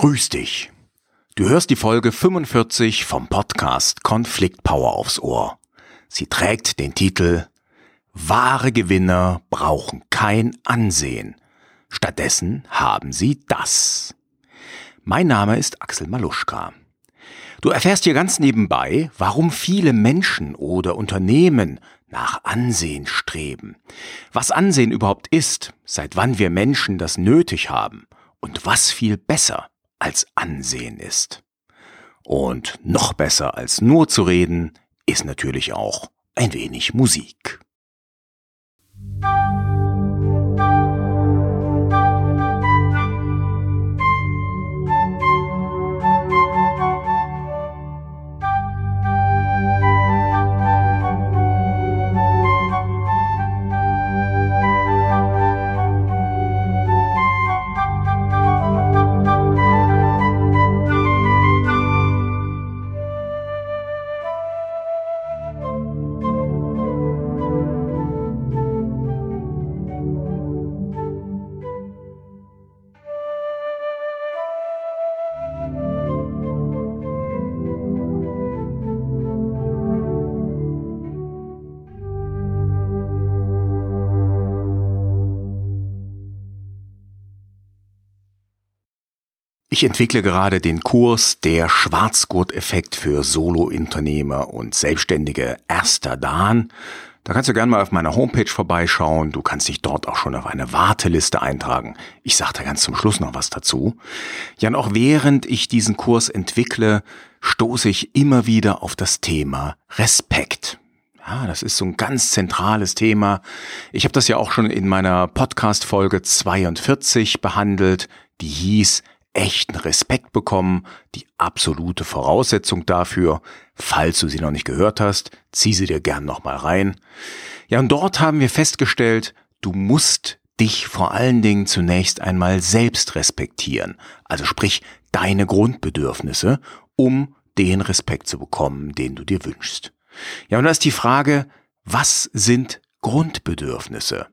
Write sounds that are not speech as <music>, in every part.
Grüß dich. Du hörst die Folge 45 vom Podcast Konflikt Power aufs Ohr. Sie trägt den Titel Wahre Gewinner brauchen kein Ansehen. Stattdessen haben sie das. Mein Name ist Axel Maluschka. Du erfährst hier ganz nebenbei, warum viele Menschen oder Unternehmen nach Ansehen streben, was Ansehen überhaupt ist, seit wann wir Menschen das nötig haben und was viel besser als Ansehen ist. Und noch besser als nur zu reden, ist natürlich auch ein wenig Musik. Ich entwickle gerade den Kurs Der Schwarzgurt-Effekt für Solo-Unternehmer und Selbstständige Erster Dan. Da kannst du gerne mal auf meiner Homepage vorbeischauen. Du kannst dich dort auch schon auf eine Warteliste eintragen. Ich sage da ganz zum Schluss noch was dazu. Ja, und auch während ich diesen Kurs entwickle, stoße ich immer wieder auf das Thema Respekt. Ja, das ist so ein ganz zentrales Thema. Ich habe das ja auch schon in meiner Podcast-Folge 42 behandelt, die hieß echten Respekt bekommen, die absolute Voraussetzung dafür. Falls du sie noch nicht gehört hast, zieh sie dir gern nochmal rein. Ja, und dort haben wir festgestellt, du musst dich vor allen Dingen zunächst einmal selbst respektieren. Also sprich deine Grundbedürfnisse, um den Respekt zu bekommen, den du dir wünschst. Ja, und da ist die Frage, was sind Grundbedürfnisse?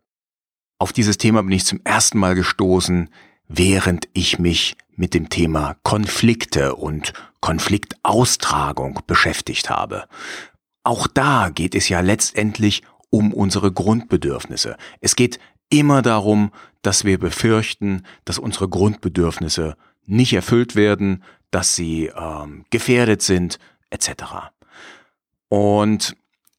Auf dieses Thema bin ich zum ersten Mal gestoßen, während ich mich mit dem Thema Konflikte und Konfliktaustragung beschäftigt habe. Auch da geht es ja letztendlich um unsere Grundbedürfnisse. Es geht immer darum, dass wir befürchten, dass unsere Grundbedürfnisse nicht erfüllt werden, dass sie ähm, gefährdet sind, etc. Und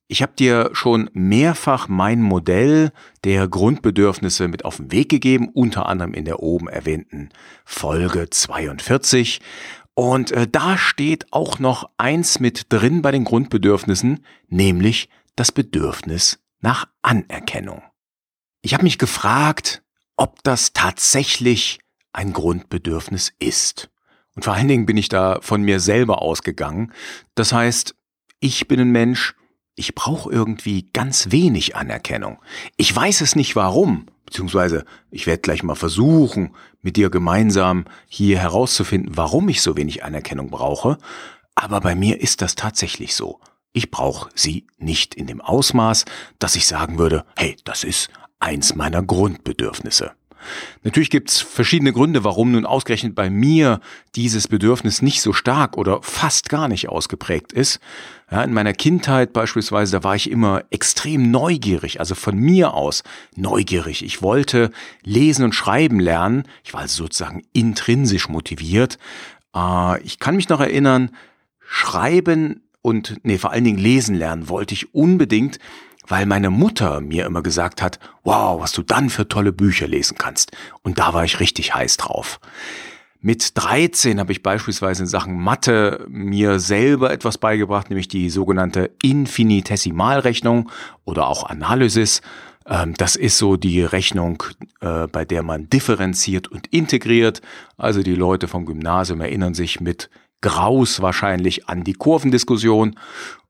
ich habe dir schon mehrfach mein Modell der Grundbedürfnisse mit auf den Weg gegeben, unter anderem in der oben erwähnten Folge 42. Und äh, da steht auch noch eins mit drin bei den Grundbedürfnissen, nämlich das Bedürfnis nach Anerkennung. Ich habe mich gefragt, ob das tatsächlich ein Grundbedürfnis ist. Und vor allen Dingen bin ich da von mir selber ausgegangen. Das heißt, ich bin ein Mensch, ich brauche irgendwie ganz wenig Anerkennung. Ich weiß es nicht warum, beziehungsweise ich werde gleich mal versuchen, mit dir gemeinsam hier herauszufinden, warum ich so wenig Anerkennung brauche, aber bei mir ist das tatsächlich so. Ich brauche sie nicht in dem Ausmaß, dass ich sagen würde, hey, das ist eins meiner Grundbedürfnisse. Natürlich gibt's verschiedene Gründe, warum nun ausgerechnet bei mir dieses Bedürfnis nicht so stark oder fast gar nicht ausgeprägt ist. Ja, in meiner Kindheit beispielsweise, da war ich immer extrem neugierig, also von mir aus neugierig. Ich wollte lesen und schreiben lernen. Ich war also sozusagen intrinsisch motiviert. Äh, ich kann mich noch erinnern, schreiben und, nee, vor allen Dingen lesen lernen wollte ich unbedingt weil meine Mutter mir immer gesagt hat, wow, was du dann für tolle Bücher lesen kannst. Und da war ich richtig heiß drauf. Mit 13 habe ich beispielsweise in Sachen Mathe mir selber etwas beigebracht, nämlich die sogenannte Infinitesimalrechnung oder auch Analysis. Ähm, das ist so die Rechnung, äh, bei der man differenziert und integriert. Also die Leute vom Gymnasium erinnern sich mit Graus wahrscheinlich an die Kurvendiskussion.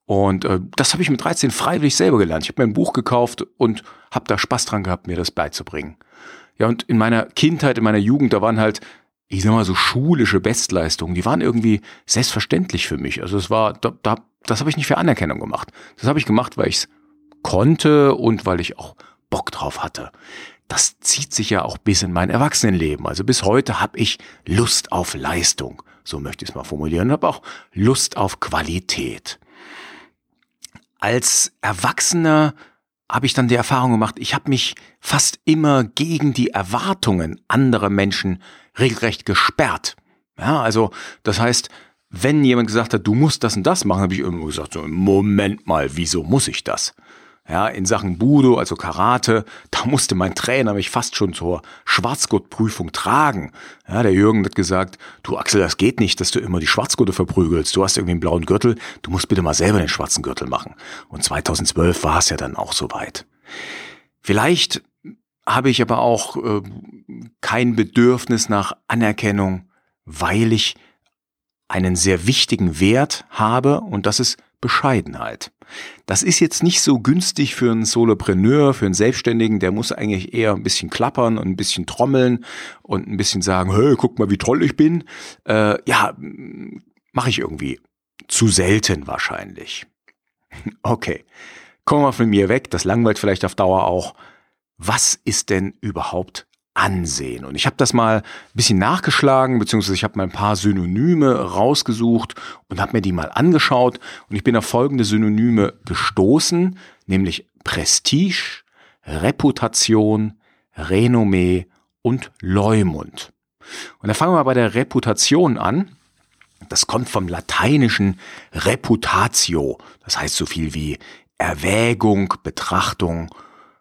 Und äh, das habe ich mit 13 freiwillig selber gelernt. Ich habe mir ein Buch gekauft und habe da Spaß dran gehabt, mir das beizubringen. Ja, und in meiner Kindheit, in meiner Jugend, da waren halt, ich sag mal, so schulische Bestleistungen, die waren irgendwie selbstverständlich für mich. Also es war, da, da, das habe ich nicht für Anerkennung gemacht. Das habe ich gemacht, weil ich es konnte und weil ich auch Bock drauf hatte. das zieht sich ja auch bis in mein Erwachsenenleben. Also bis heute habe ich Lust auf Leistung, so möchte ich es mal formulieren, habe auch Lust auf Qualität. Als Erwachsener habe ich dann die Erfahrung gemacht, ich habe mich fast immer gegen die Erwartungen anderer Menschen regelrecht gesperrt. Ja, also das heißt, wenn jemand gesagt hat, du musst das und das machen, habe ich irgendwo gesagt, so, Moment mal, wieso muss ich das? Ja, in Sachen Budo, also Karate, da musste mein Trainer mich fast schon zur Schwarzgurtprüfung tragen. Ja, der Jürgen hat gesagt, du Axel, das geht nicht, dass du immer die Schwarzgurte verprügelst. Du hast irgendwie einen blauen Gürtel, du musst bitte mal selber den schwarzen Gürtel machen. Und 2012 war es ja dann auch soweit. Vielleicht habe ich aber auch äh, kein Bedürfnis nach Anerkennung, weil ich einen sehr wichtigen Wert habe und das ist Bescheidenheit. Das ist jetzt nicht so günstig für einen Solopreneur, für einen Selbstständigen, der muss eigentlich eher ein bisschen klappern und ein bisschen trommeln und ein bisschen sagen, hey, guck mal, wie toll ich bin. Äh, ja, mache ich irgendwie zu selten wahrscheinlich. <laughs> Okay, kommen wir von mir weg, das langweilt vielleicht auf Dauer auch. Was ist denn überhaupt ansehen. Und ich habe das mal ein bisschen nachgeschlagen, beziehungsweise ich habe mal ein paar Synonyme rausgesucht und habe mir die mal angeschaut. Und ich bin auf folgende Synonyme gestoßen, nämlich Prestige, Reputation, Renommee und Leumund. Und da fangen wir bei der Reputation an. Das kommt vom lateinischen reputatio. Das heißt so viel wie Erwägung, Betrachtung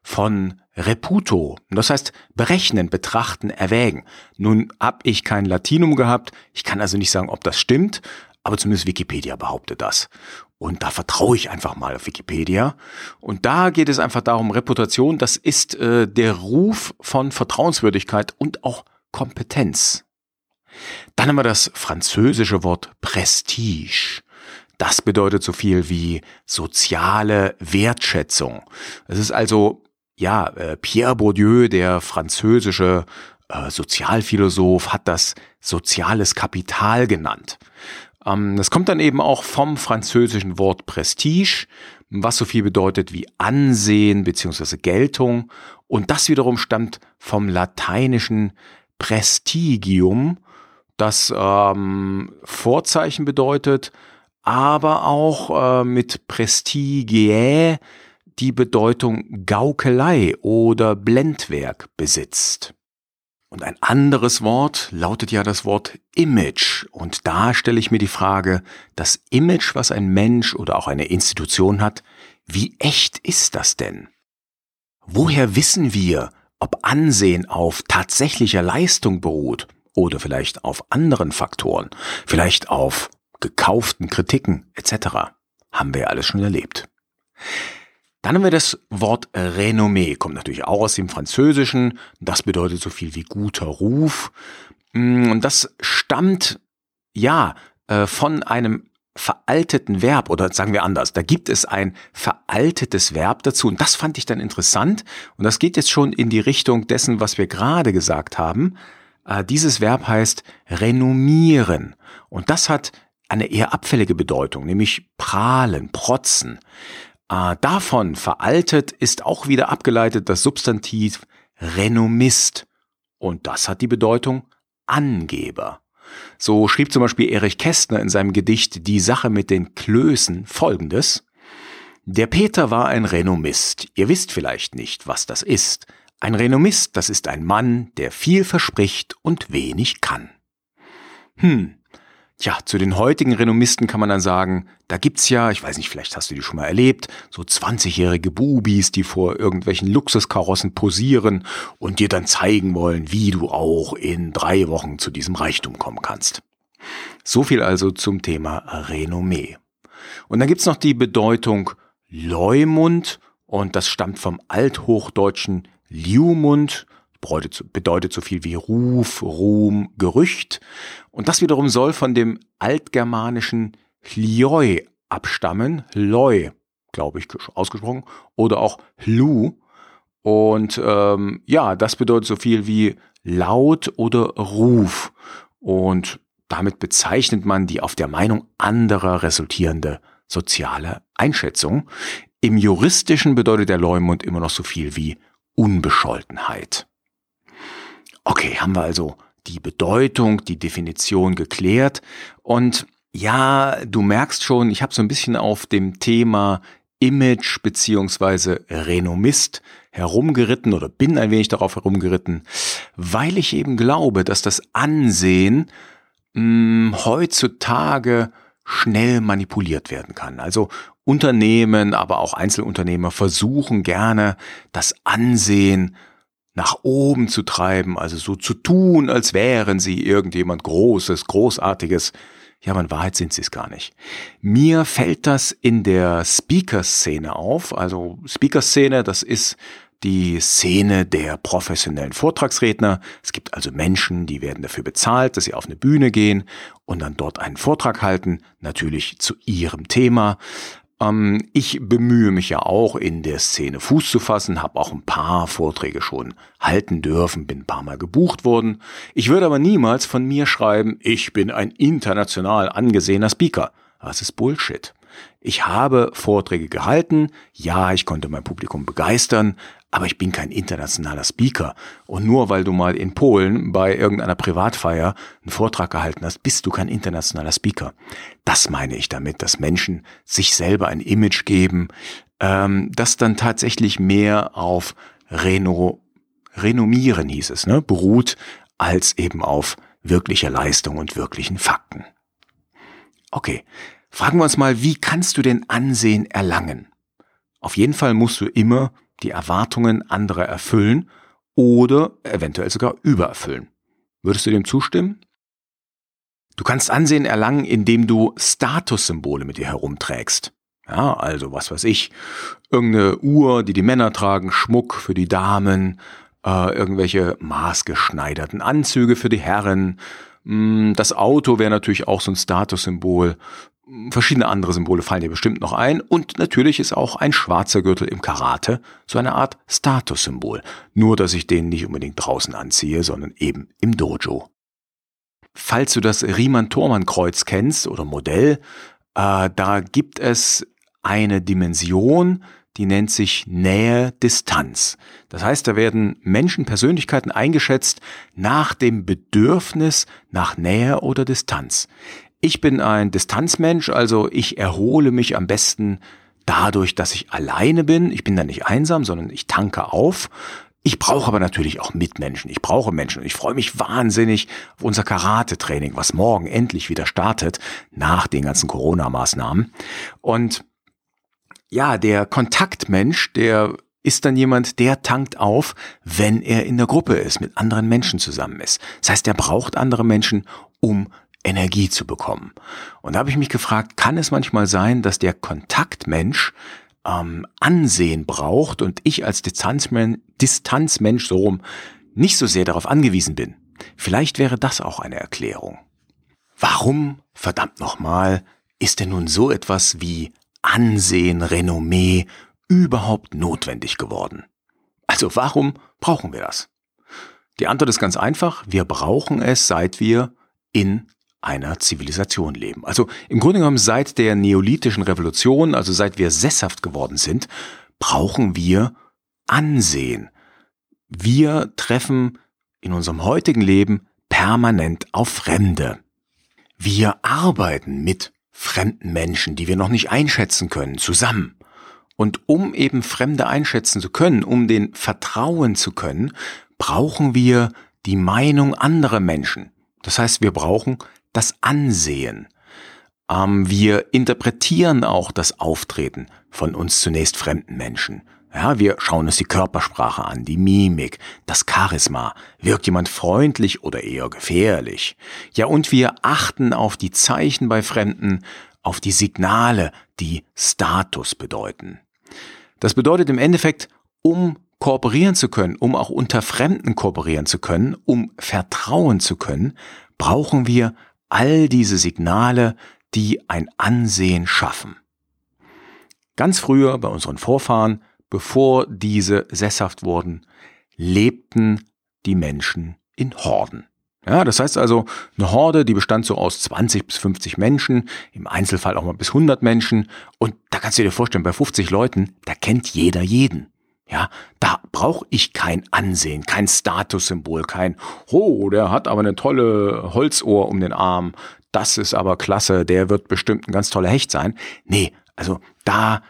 von Reputo. Das heißt berechnen, betrachten, erwägen. Nun hab ich kein Latinum gehabt. Ich kann also nicht sagen, ob das stimmt, aber zumindest Wikipedia behauptet das. Und da vertraue ich einfach mal auf Wikipedia. Und da geht es einfach darum, Reputation, das ist äh, der Ruf von Vertrauenswürdigkeit und auch Kompetenz. Dann haben wir das französische Wort Prestige. Das bedeutet so viel wie soziale Wertschätzung. Es ist also ja, äh, Pierre Bourdieu, der französische äh, Sozialphilosoph, hat das soziales Kapital genannt. Ähm, das kommt dann eben auch vom französischen Wort Prestige, was so viel bedeutet wie Ansehen beziehungsweise Geltung. Und das wiederum stammt vom lateinischen Prestigium, das ähm, Vorzeichen bedeutet, aber auch äh, mit Prestigiae die Bedeutung Gaukelei oder Blendwerk besitzt. Und ein anderes Wort lautet ja das Wort Image. Und da stelle ich mir die Frage, das Image, was ein Mensch oder auch eine Institution hat, wie echt ist das denn? Woher wissen wir, ob Ansehen auf tatsächlicher Leistung beruht oder vielleicht auf anderen Faktoren, vielleicht auf gekauften Kritiken etc. Haben wir ja alles schon erlebt. Dann haben wir das Wort Renommee, kommt natürlich auch aus dem Französischen. Das bedeutet so viel wie guter Ruf. Mm, und das stammt, ja, äh, von einem veralteten Verb oder sagen wir anders, da gibt es ein veraltetes Verb dazu und das fand ich dann interessant und das geht jetzt schon in die Richtung dessen, was wir gerade gesagt haben. Äh, dieses Verb heißt renommieren und das hat eine eher abfällige Bedeutung, nämlich prahlen, protzen. Äh, davon veraltet ist auch wieder abgeleitet das Substantiv Renommist. Und das hat die Bedeutung Angeber. So schrieb zum Beispiel Erich Kästner in seinem Gedicht Die Sache mit den Klößen folgendes. Der Peter war ein Renommist. Ihr wisst vielleicht nicht, was das ist. Ein Renommist, das ist ein Mann, der viel verspricht und wenig kann. Hm, Tja, zu den heutigen Renommisten kann man dann sagen, da gibt's ja, ich weiß nicht, vielleicht hast du die schon mal erlebt, so 20-jährige Bubis, die vor irgendwelchen Luxuskarossen posieren und dir dann zeigen wollen, wie du auch in drei Wochen zu diesem Reichtum kommen kannst. So viel also zum Thema Renommee. Und dann gibt's noch die Bedeutung Leumund und das stammt vom althochdeutschen Liumund bedeutet so viel wie Ruf, Ruhm, Gerücht. Und das wiederum soll von dem altgermanischen Hlioi abstammen. Loi, glaube ich, ausgesprochen. Oder auch Hlu. Und ähm, ja, das bedeutet so viel wie laut oder Ruf. Und damit bezeichnet man die auf der Meinung anderer resultierende soziale Einschätzung. Im juristischen bedeutet der Leumund immer noch so viel wie Unbescholtenheit. Okay, haben wir also die Bedeutung, die Definition geklärt. Und ja, du merkst schon, ich habe so ein bisschen auf dem Thema Image beziehungsweise Renommist herumgeritten oder bin ein wenig darauf herumgeritten, weil ich eben glaube, dass das Ansehen mh, hm, heutzutage schnell manipuliert werden kann. Also Unternehmen, aber auch Einzelunternehmer versuchen gerne das Ansehen nach oben zu treiben, also so zu tun, als wären sie irgendjemand Großes, Großartiges. Ja, aber in Wahrheit sind sie es gar nicht. Mir fällt das in der Speaker-Szene auf. Also Speaker-Szene, das ist die Szene der professionellen Vortragsredner. Es gibt also Menschen, die werden dafür bezahlt, dass sie auf eine Bühne gehen und dann dort einen Vortrag halten, natürlich zu ihrem Thema. Ähm, ich bemühe mich ja auch in der Szene Fuß zu fassen, habe auch ein paar Vorträge schon halten dürfen, bin ein paar Mal gebucht worden. Ich würde aber niemals von mir schreiben, ich bin ein international angesehener Speaker. Das ist Bullshit. Ich habe Vorträge gehalten, ja, ich konnte mein Publikum begeistern, aber ich bin kein internationaler Speaker. Und nur weil du mal in Polen bei irgendeiner Privatfeier einen Vortrag gehalten hast, bist du kein internationaler Speaker. Das meine ich damit, dass Menschen sich selber ein Image geben, ähm, das dann tatsächlich mehr auf Reno, Renommieren hieß es, ne, beruht, als eben auf wirklicher Leistung und wirklichen Fakten. Okay, fragen wir uns mal, wie kannst du denn Ansehen erlangen? Auf jeden Fall musst du immer die Erwartungen anderer erfüllen oder eventuell sogar übererfüllen. Würdest du dem zustimmen? Du kannst Ansehen erlangen, indem du Statussymbole mit dir herumträgst. Ja, also was weiß ich, irgendeine Uhr, die die Männer tragen, Schmuck für die Damen, äh, irgendwelche maßgeschneiderten Anzüge für die Herren. Hm, das Auto wäre natürlich auch so ein Statussymbol. Verschiedene andere Symbole fallen dir bestimmt noch ein und natürlich ist auch ein schwarzer Gürtel im Karate so eine Art Statussymbol. Nur, dass ich den nicht unbedingt draußen anziehe, sondern eben im Dojo. Falls du das Riemann-Thormann-Kreuz kennst oder Modell, äh, da gibt es eine Dimension, die nennt sich Nähe-Distanz. Das heißt, da werden Menschen, Persönlichkeiten eingeschätzt nach dem Bedürfnis nach Nähe oder Distanz. Ich bin ein Distanzmensch, also ich erhole mich am besten dadurch, dass ich alleine bin. Ich bin da nicht einsam, sondern ich tanke auf. Ich brauche aber natürlich auch Mitmenschen. Ich brauche Menschen und ich freue mich wahnsinnig auf unser Karate-Training, was morgen endlich wieder startet, nach den ganzen Corona-Maßnahmen. Und ja, der Kontaktmensch, der ist dann jemand, der tankt auf, wenn er in der Gruppe ist, mit anderen Menschen zusammen ist. Das heißt, er braucht andere Menschen, um Energie zu bekommen. Und da habe ich mich gefragt, kann es manchmal sein, dass der Kontaktmensch ähm, Ansehen braucht und ich als Distanzmensch, Distanzmensch so rum nicht so sehr darauf angewiesen bin? Vielleicht wäre das auch eine Erklärung. Warum, verdammt nochmal, ist denn nun so etwas wie Ansehen, Renommee überhaupt notwendig geworden? Also warum brauchen wir das? Die Antwort ist ganz einfach, wir brauchen es, seit wir in einer Zivilisation leben. Also im Grunde genommen seit der neolithischen Revolution, also seit wir sesshaft geworden sind, brauchen wir Ansehen. Wir treffen in unserem heutigen Leben permanent auf Fremde. Wir arbeiten mit fremden Menschen, die wir noch nicht einschätzen können, zusammen. Und um eben Fremde einschätzen zu können, um den vertrauen zu können, brauchen wir die Meinung anderer Menschen. Das heißt, wir brauchen das Ansehen. Ähm, wir interpretieren auch das Auftreten von uns zunächst fremden Menschen. Ja, wir schauen uns die Körpersprache an, die Mimik, das Charisma. Wirkt jemand freundlich oder eher gefährlich? Ja, und wir achten auf die Zeichen bei Fremden, auf die Signale, die Status bedeuten. Das bedeutet im Endeffekt, um kooperieren zu können, um auch unter Fremden kooperieren zu können, um vertrauen zu können, brauchen wir all diese Signale, die ein Ansehen schaffen. Ganz früher bei unseren Vorfahren, bevor diese sesshaft wurden, lebten die Menschen in Horden. Ja, das heißt also, eine Horde, die bestand so aus 20 bis 50 Menschen, im Einzelfall auch mal bis 100 Menschen. Und da kannst du dir vorstellen, bei 50 Leuten, da kennt jeder jeden. Ja, da brauche ich kein Ansehen, kein Statussymbol, kein, oh, der hat aber eine tolle Holzohr um den Arm, das ist aber klasse, der wird bestimmt ein ganz toller Hecht sein. Nee, also da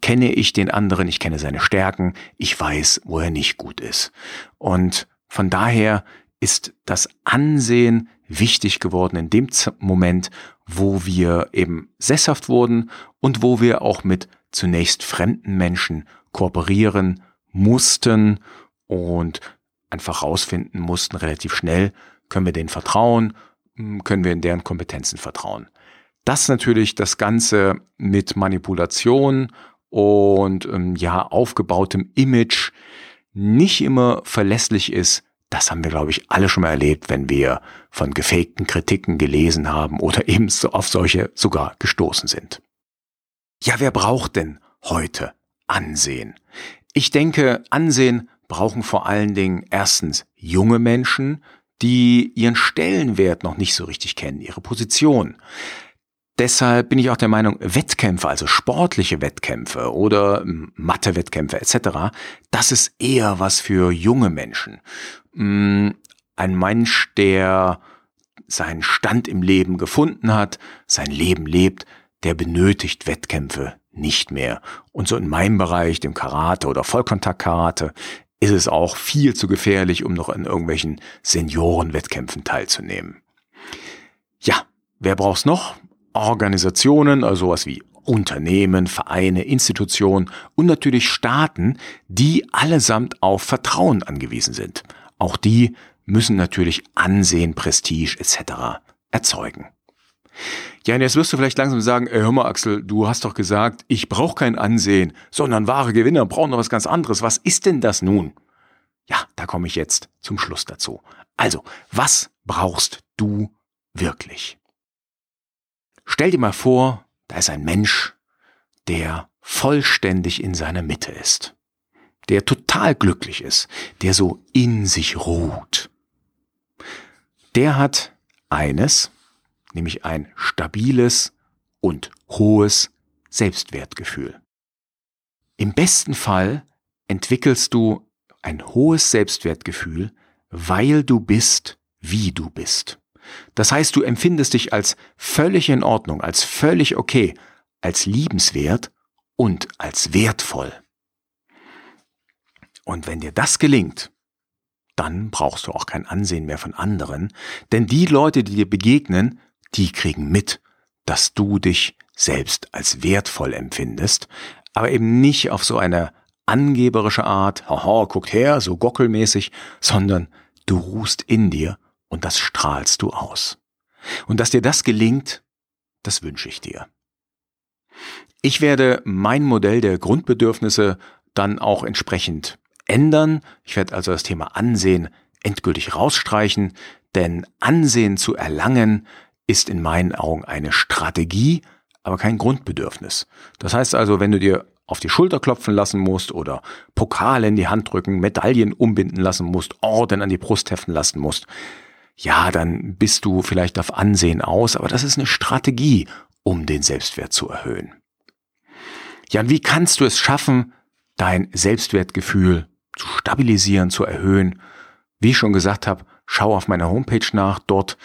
kenne ich den anderen, ich kenne seine Stärken, ich weiß, wo er nicht gut ist. Und von daher ist das Ansehen wichtig geworden in dem Moment, wo wir eben sesshaft wurden und wo wir auch mit zunächst fremden Menschen kooperieren mussten und einfach rausfinden mussten relativ schnell, können wir denen vertrauen, hm, können wir in deren Kompetenzen vertrauen. Das natürlich das Ganze mit Manipulation und ähm, ja aufgebautem Image nicht immer verlässlich ist, das haben wir, glaube ich, alle schon mal erlebt, wenn wir von gefakten Kritiken gelesen haben oder <laughs> eben so auf solche sogar gestoßen sind. Ja, wer braucht denn heute Ansehen? Ich denke, Ansehen brauchen vor allen Dingen erstens junge Menschen, die ihren Stellenwert noch nicht so richtig kennen, ihre Position. Deshalb bin ich auch der Meinung, Wettkämpfe, also sportliche Wettkämpfe oder Mathe-Wettkämpfe etc., das ist eher was für junge Menschen. Mm, ein Mensch, der seinen Stand im Leben gefunden hat, sein Leben lebt, der benötigt Wettkämpfe nicht mehr. Und so in meinem Bereich, dem Karate oder Vollkontakt-Karate, ist es auch viel zu gefährlich, um noch in irgendwelchen Seniorenwettkämpfen teilzunehmen. Ja, wer braucht's noch? Organisationen, also sowas wie Unternehmen, Vereine, Institutionen und natürlich Staaten, die allesamt auf Vertrauen angewiesen sind. Auch die müssen natürlich Ansehen, Prestige etc. erzeugen. Ja, und jetzt wirst du vielleicht langsam sagen, ey, hör mal Axel, du hast doch gesagt, ich brauche kein Ansehen, sondern wahre Gewinner brauchen noch was ganz anderes. Was ist denn das nun? Ja, da komme ich jetzt zum Schluss dazu. Also, was brauchst du wirklich? Stell dir mal vor, da ist ein Mensch, der vollständig in seiner Mitte ist, der total glücklich ist, der so in sich ruht. Der hat eines, nämlich ein stabiles und hohes Selbstwertgefühl. Im besten Fall entwickelst du ein hohes Selbstwertgefühl, weil du bist, wie du bist. Das heißt, du empfindest dich als völlig in Ordnung, als völlig okay, als liebenswert und als wertvoll. Und wenn dir das gelingt, dann brauchst du auch kein Ansehen mehr von anderen, denn die Leute, die dir begegnen, die kriegen mit, dass du dich selbst als wertvoll empfindest, aber eben nicht auf so eine angeberische Art, haha, guckt her, so gockelmäßig, sondern du ruhst in dir und das strahlst du aus. Und dass dir das gelingt, das wünsche ich dir. Ich werde mein Modell der Grundbedürfnisse dann auch entsprechend ändern. Ich werde also das Thema Ansehen endgültig rausstreichen, denn Ansehen zu erlangen ist in meinen Augen eine Strategie, aber kein Grundbedürfnis. Das heißt also, wenn du dir auf die Schulter klopfen lassen musst oder Pokale in die Hand drücken, Medaillen umbinden lassen musst, Orden an die Brust heften lassen musst, ja, dann bist du vielleicht auf Ansehen aus, aber das ist eine Strategie, um den Selbstwert zu erhöhen. Ja, und wie kannst du es schaffen, dein Selbstwertgefühl zu stabilisieren, zu erhöhen? Wie ich schon gesagt habe, schau auf meiner Homepage nach. Dort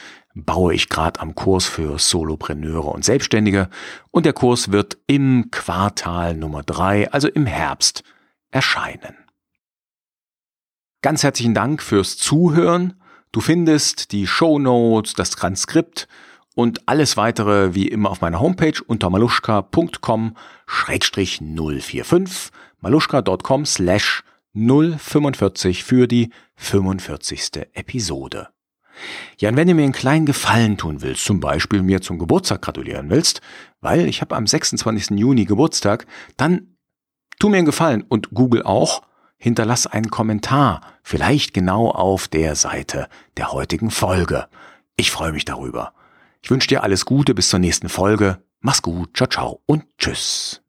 baue ich gerade am Kurs für Solopreneure und Selbstständige und der Kurs wird im Quartal Nummer drei, also im Herbst, erscheinen. Ganz herzlichen Dank fürs Zuhören. Du findest die Show Notes, das Transkript und alles weitere wie immer auf meiner Homepage unter maluschka.com-045 maluschka.com slash 045 für die 45. Episode. Ja, und wenn du mir einen kleinen Gefallen tun willst, zum Beispiel mir zum Geburtstag gratulieren willst, weil ich habe am 26. Juni Geburtstag, dann tu mir einen Gefallen und Google auch hinterlass einen Kommentar, vielleicht genau auf der Seite der heutigen Folge. Ich freue mich darüber. Ich wünsche dir alles Gute bis zur nächsten Folge. Mach's gut, ciao, ciao und tschüss.